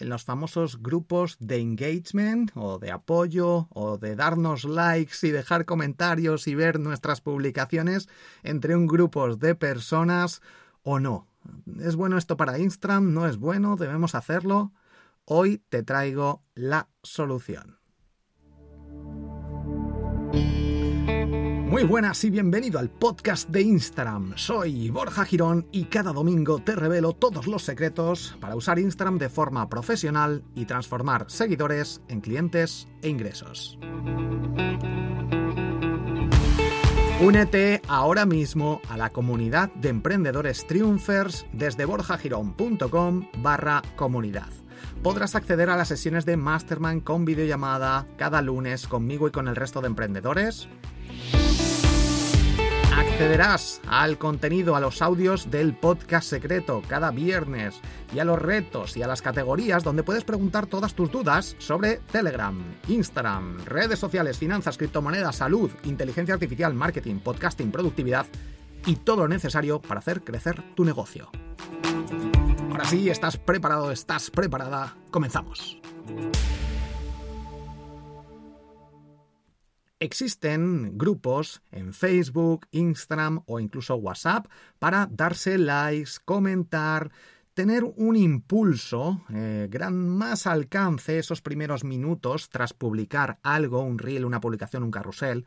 los famosos grupos de engagement o de apoyo o de darnos likes y dejar comentarios y ver nuestras publicaciones entre un grupo de personas o no. ¿Es bueno esto para Instagram? ¿No es bueno? ¿Debemos hacerlo? Hoy te traigo la solución. Muy buenas y bienvenido al podcast de Instagram. Soy Borja Girón y cada domingo te revelo todos los secretos para usar Instagram de forma profesional y transformar seguidores en clientes e ingresos. Únete ahora mismo a la comunidad de emprendedores triunfers desde borjagirón.com barra comunidad. Podrás acceder a las sesiones de Mastermind con videollamada cada lunes conmigo y con el resto de emprendedores Accederás al contenido, a los audios del podcast secreto cada viernes y a los retos y a las categorías donde puedes preguntar todas tus dudas sobre Telegram, Instagram, redes sociales, finanzas, criptomonedas, salud, inteligencia artificial, marketing, podcasting, productividad y todo lo necesario para hacer crecer tu negocio. Ahora sí, estás preparado, estás preparada, comenzamos. Existen grupos en Facebook, Instagram o incluso WhatsApp para darse likes, comentar, tener un impulso, eh, gran más alcance esos primeros minutos tras publicar algo, un reel, una publicación, un carrusel,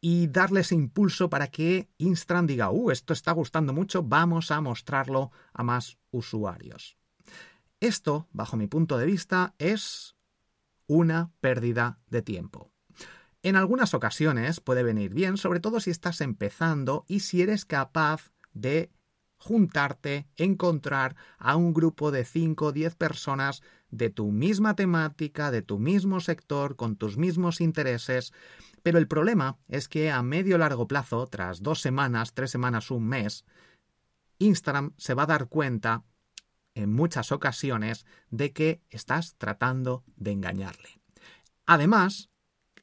y darle ese impulso para que Instagram diga, uh, esto está gustando mucho, vamos a mostrarlo a más usuarios. Esto, bajo mi punto de vista, es una pérdida de tiempo. En algunas ocasiones puede venir bien, sobre todo si estás empezando y si eres capaz de juntarte, encontrar a un grupo de 5 o 10 personas de tu misma temática, de tu mismo sector, con tus mismos intereses. Pero el problema es que a medio largo plazo, tras dos semanas, tres semanas, un mes, Instagram se va a dar cuenta en muchas ocasiones de que estás tratando de engañarle. Además,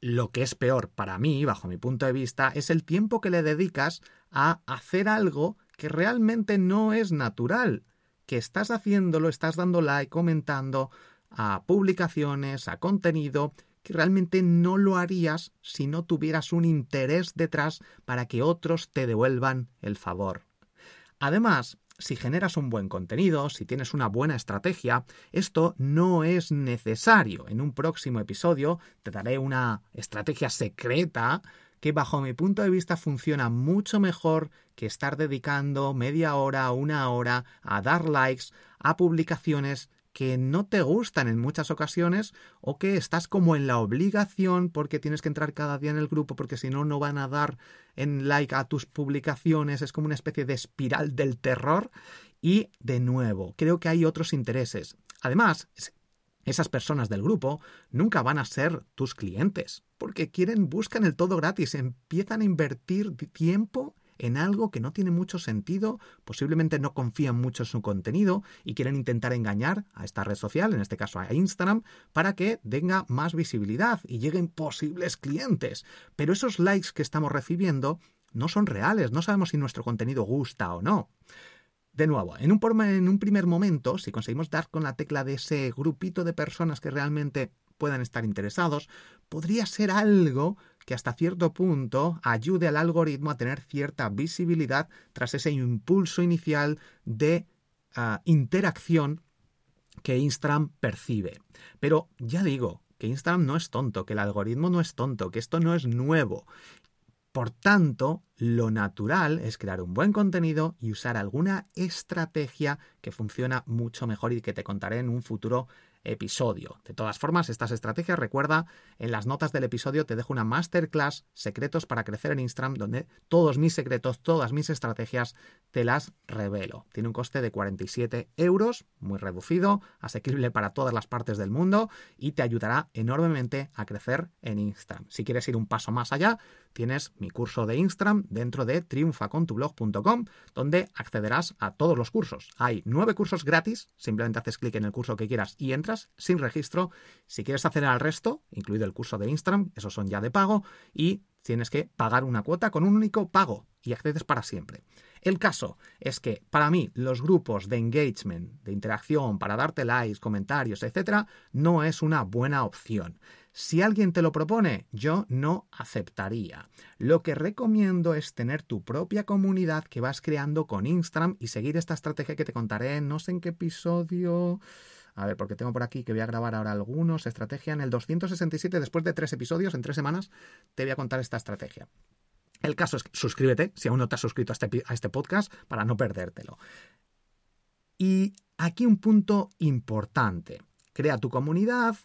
lo que es peor para mí, bajo mi punto de vista, es el tiempo que le dedicas a hacer algo que realmente no es natural, que estás haciéndolo, estás dando like, comentando a publicaciones, a contenido, que realmente no lo harías si no tuvieras un interés detrás para que otros te devuelvan el favor. Además, si generas un buen contenido, si tienes una buena estrategia, esto no es necesario. En un próximo episodio te daré una estrategia secreta que bajo mi punto de vista funciona mucho mejor que estar dedicando media hora, una hora a dar likes a publicaciones que no te gustan en muchas ocasiones o que estás como en la obligación porque tienes que entrar cada día en el grupo porque si no no van a dar en like a tus publicaciones, es como una especie de espiral del terror y de nuevo, creo que hay otros intereses. Además, esas personas del grupo nunca van a ser tus clientes, porque quieren, buscan el todo gratis, empiezan a invertir tiempo en algo que no tiene mucho sentido, posiblemente no confían mucho en su contenido y quieren intentar engañar a esta red social, en este caso a Instagram, para que tenga más visibilidad y lleguen posibles clientes. Pero esos likes que estamos recibiendo no son reales, no sabemos si nuestro contenido gusta o no. De nuevo, en un, primer momento, si conseguimos dar con la tecla de ese grupito de personas que realmente puedan estar interesados, podría ser algo que hasta cierto punto ayude al algoritmo a tener cierta visibilidad tras ese impulso inicial de ah, interacción que Instagram percibe. Pero ya digo, que Instagram no es tonto, que el algoritmo no es tonto, que esto no es nuevo. Por tanto, lo natural es crear un buen contenido y usar alguna estrategia que funciona mucho mejor y que te contaré en un futuro episodio. De todas formas, estas estrategias, recuerda, en las notas del episodio te dejo una masterclass secretos para crecer en Instagram, donde todos mis secretos, todas mis estrategias, te las revelo. Tiene un coste de 47 euros, muy reducido, asequible para todas las partes del mundo y te ayudará enormemente a crecer en Instagram. Si quieres ir un paso más allá, tienes mi curso de Instagram dentro de triunfacontublog.com, donde accederás a todos los cursos. Hay nueve cursos gratis, simplemente haces clic en el curso que quieras y entras sin registro. Si quieres hacer al resto, incluido el curso de Instagram, esos son ya de pago y tienes que pagar una cuota con un único pago y accedes para siempre. El caso es que para mí los grupos de engagement, de interacción, para darte likes, comentarios, etcétera, no es una buena opción. Si alguien te lo propone, yo no aceptaría. Lo que recomiendo es tener tu propia comunidad que vas creando con Instagram y seguir esta estrategia que te contaré, no sé en qué episodio. A ver, porque tengo por aquí que voy a grabar ahora algunos. Estrategia en el 267, después de tres episodios, en tres semanas, te voy a contar esta estrategia. El caso es que suscríbete si aún no te has suscrito a este, a este podcast para no perdértelo. Y aquí un punto importante. Crea tu comunidad,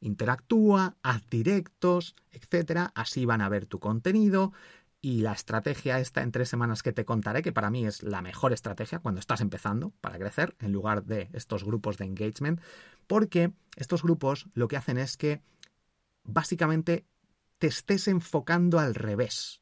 interactúa, haz directos, etcétera. Así van a ver tu contenido y la estrategia esta en tres semanas que te contaré, que para mí es la mejor estrategia cuando estás empezando para crecer, en lugar de estos grupos de engagement, porque estos grupos lo que hacen es que básicamente te estés enfocando al revés.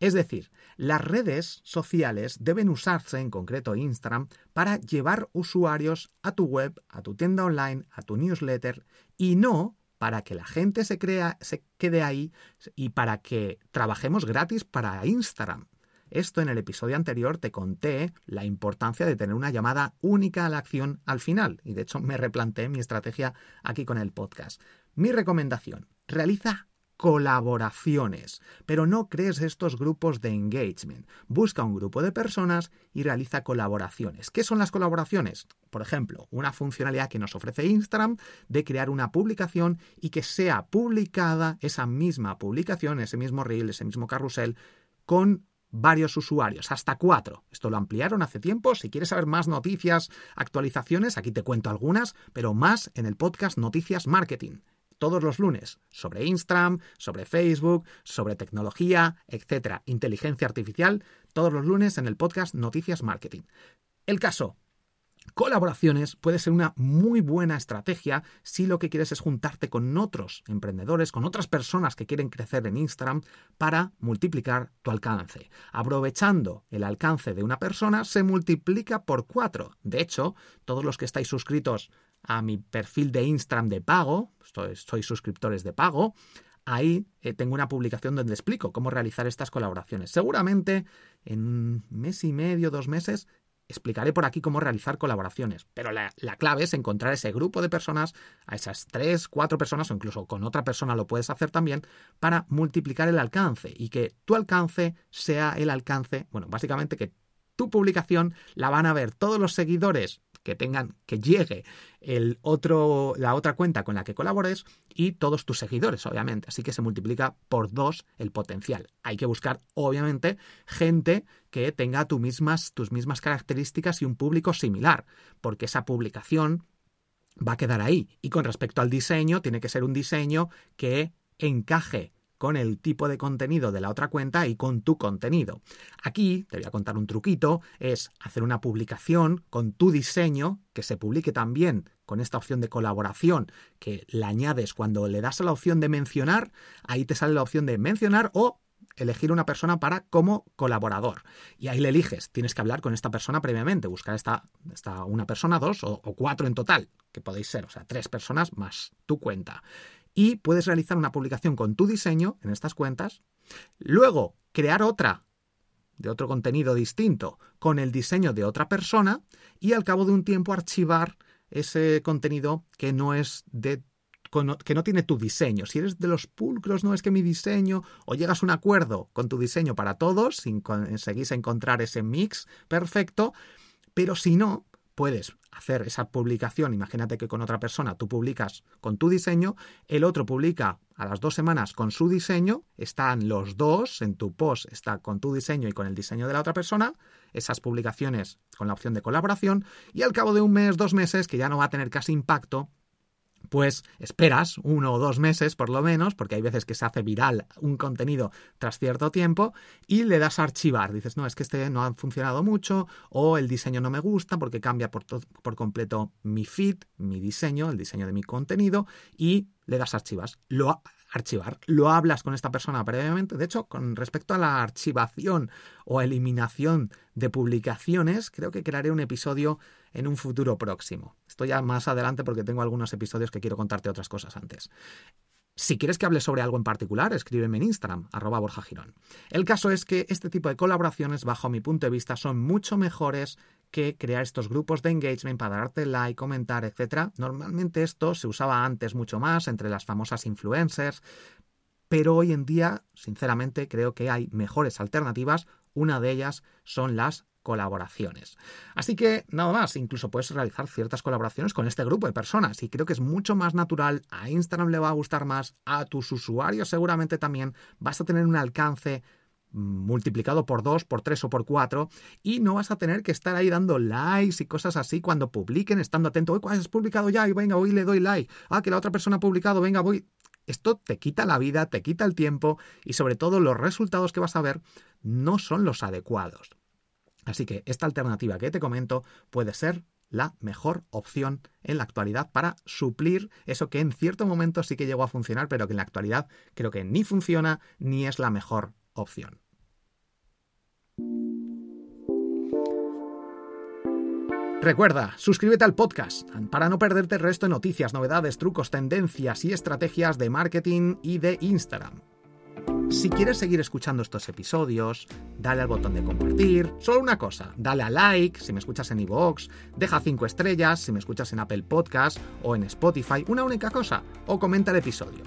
Es decir, las redes sociales deben usarse, en concreto Instagram, para llevar usuarios a tu web, a tu tienda online, a tu newsletter, y no para que la gente se, crea, se quede ahí y para que trabajemos gratis para Instagram. Esto en el episodio anterior te conté la importancia de tener una llamada única a la acción al final y de hecho me replanteé mi estrategia aquí con el podcast. Mi recomendación, realiza colaboraciones, pero no crees estos grupos de engagement. Busca un grupo de personas y realiza colaboraciones. ¿Qué son las colaboraciones? Por ejemplo, una funcionalidad que nos ofrece Instagram de crear una publicación y que sea publicada esa misma publicación, ese mismo reel, ese mismo carrusel, con varios usuarios, hasta cuatro. Esto lo ampliaron hace tiempo. Si quieres saber más noticias, actualizaciones, aquí te cuento algunas, pero más en el podcast Noticias Marketing todos los lunes sobre Instagram, sobre Facebook, sobre tecnología, etcétera, inteligencia artificial, todos los lunes en el podcast Noticias Marketing. El caso, Colaboraciones puede ser una muy buena estrategia si lo que quieres es juntarte con otros emprendedores, con otras personas que quieren crecer en Instagram para multiplicar tu alcance. Aprovechando el alcance de una persona se multiplica por cuatro. De hecho, todos los que estáis suscritos a mi perfil de Instagram de pago, soy suscriptores de pago, ahí eh, tengo una publicación donde explico cómo realizar estas colaboraciones. Seguramente en un mes y medio, dos meses, explicaré por aquí cómo realizar colaboraciones, pero la, la, clave es encontrar ese grupo de personas, a esas tres, cuatro personas o incluso con otra persona lo puedes hacer también, para multiplicar el alcance y que tu alcance sea el alcance, bueno, básicamente que tu publicación la van a ver todos los seguidores que tengan, que llegue el otro, la otra cuenta con la que colabores y todos tus seguidores, obviamente. Así que se multiplica por dos el potencial. Hay que buscar, obviamente, gente que tenga mismas, tus mismas características y un público similar, porque esa publicación va a quedar ahí. Y con respecto al diseño, tiene que ser un diseño que encaje con el tipo de contenido de la otra cuenta y con tu contenido. Aquí te voy a contar un truquito, es hacer una publicación con tu diseño que se publique también con esta opción de colaboración que la añades cuando le das a la opción de mencionar, ahí te sale la opción de mencionar o elegir una persona para como colaborador. Y ahí le eliges, tienes que hablar con esta persona previamente, buscar esta, esta una persona, dos o, o, cuatro en total, que podéis ser, o sea, tres personas más tu cuenta. Y puedes realizar una publicación con tu diseño en estas cuentas, luego crear otra de otro contenido distinto con el diseño de otra persona y al cabo de un tiempo archivar ese contenido que no es de que no tiene tu diseño. Si eres de los pulcros, no es que mi diseño, o llegas a un acuerdo con tu diseño para todos, sin conseguís encontrar ese mix perfecto, pero si no, puedes hacer esa publicación. Imagínate que con otra persona tú publicas con tu diseño, el otro publica a las dos semanas con su diseño, están los dos en tu post, está con tu diseño y con el diseño de la otra persona, esas publicaciones con la opción de colaboración, y al cabo de un mes, dos meses, que ya no va a tener casi impacto, pues esperas uno o dos meses por lo menos, porque hay veces que se hace viral un contenido tras cierto tiempo, y le das a archivar. Dices, no, es que este no ha funcionado mucho, o el diseño no me gusta porque cambia por, por completo mi feed, mi diseño, el diseño de mi contenido, y le das archivas. Lo archivar. Lo hablas con esta persona previamente. De hecho, con respecto a la archivación o eliminación de publicaciones, creo que crearé un episodio en un futuro próximo. Estoy ya más adelante porque tengo algunos episodios que quiero contarte otras cosas antes. Si quieres que hable sobre algo en particular, escríbeme en Instagram, arroba Borja Girón. El caso es que este tipo de colaboraciones, bajo mi punto de vista, son mucho mejores que crear estos grupos de engagement para darte like, comentar, etc. Normalmente esto se usaba antes mucho más entre las famosas influencers, pero hoy en día, sinceramente, creo que hay mejores alternativas. Una de ellas son las colaboraciones. Así que nada más, incluso puedes realizar ciertas colaboraciones con este grupo de personas y creo que es mucho más natural, a Instagram le va a gustar más, a tus usuarios seguramente también vas a tener un alcance multiplicado por dos, por tres o por cuatro y no vas a tener que estar ahí dando likes y cosas así cuando publiquen, estando atento, oye, has publicado ya? Y venga, hoy le doy like. Ah, que la otra persona ha publicado, venga, voy. Esto te quita la vida, te quita el tiempo y sobre todo los resultados que vas a ver no son los adecuados. Así que esta alternativa que te comento puede ser la mejor opción en la actualidad para suplir eso que en cierto momento sí que llegó a funcionar, pero que en la actualidad creo que ni funciona ni es la mejor opción. Recuerda, suscríbete al podcast para no perderte el resto de noticias, novedades, trucos, tendencias y estrategias de marketing y de Instagram. Si quieres seguir escuchando estos episodios, dale al botón de compartir. Solo una cosa, dale a like si me escuchas en iVoox, deja 5 estrellas si me escuchas en Apple Podcast o en Spotify, una única cosa, o comenta el episodio.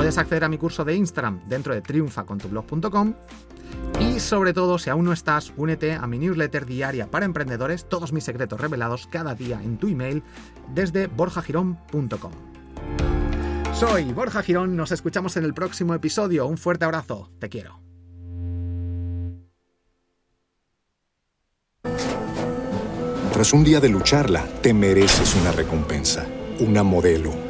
Puedes acceder a mi curso de Instagram dentro de triunfacontublog.com y sobre todo, si aún no estás, únete a mi newsletter diaria para emprendedores, todos mis secretos revelados cada día en tu email desde borjagirón.com. Soy Borja Girón, nos escuchamos en el próximo episodio. Un fuerte abrazo, te quiero. Tras un día de lucharla, te mereces una recompensa, una modelo,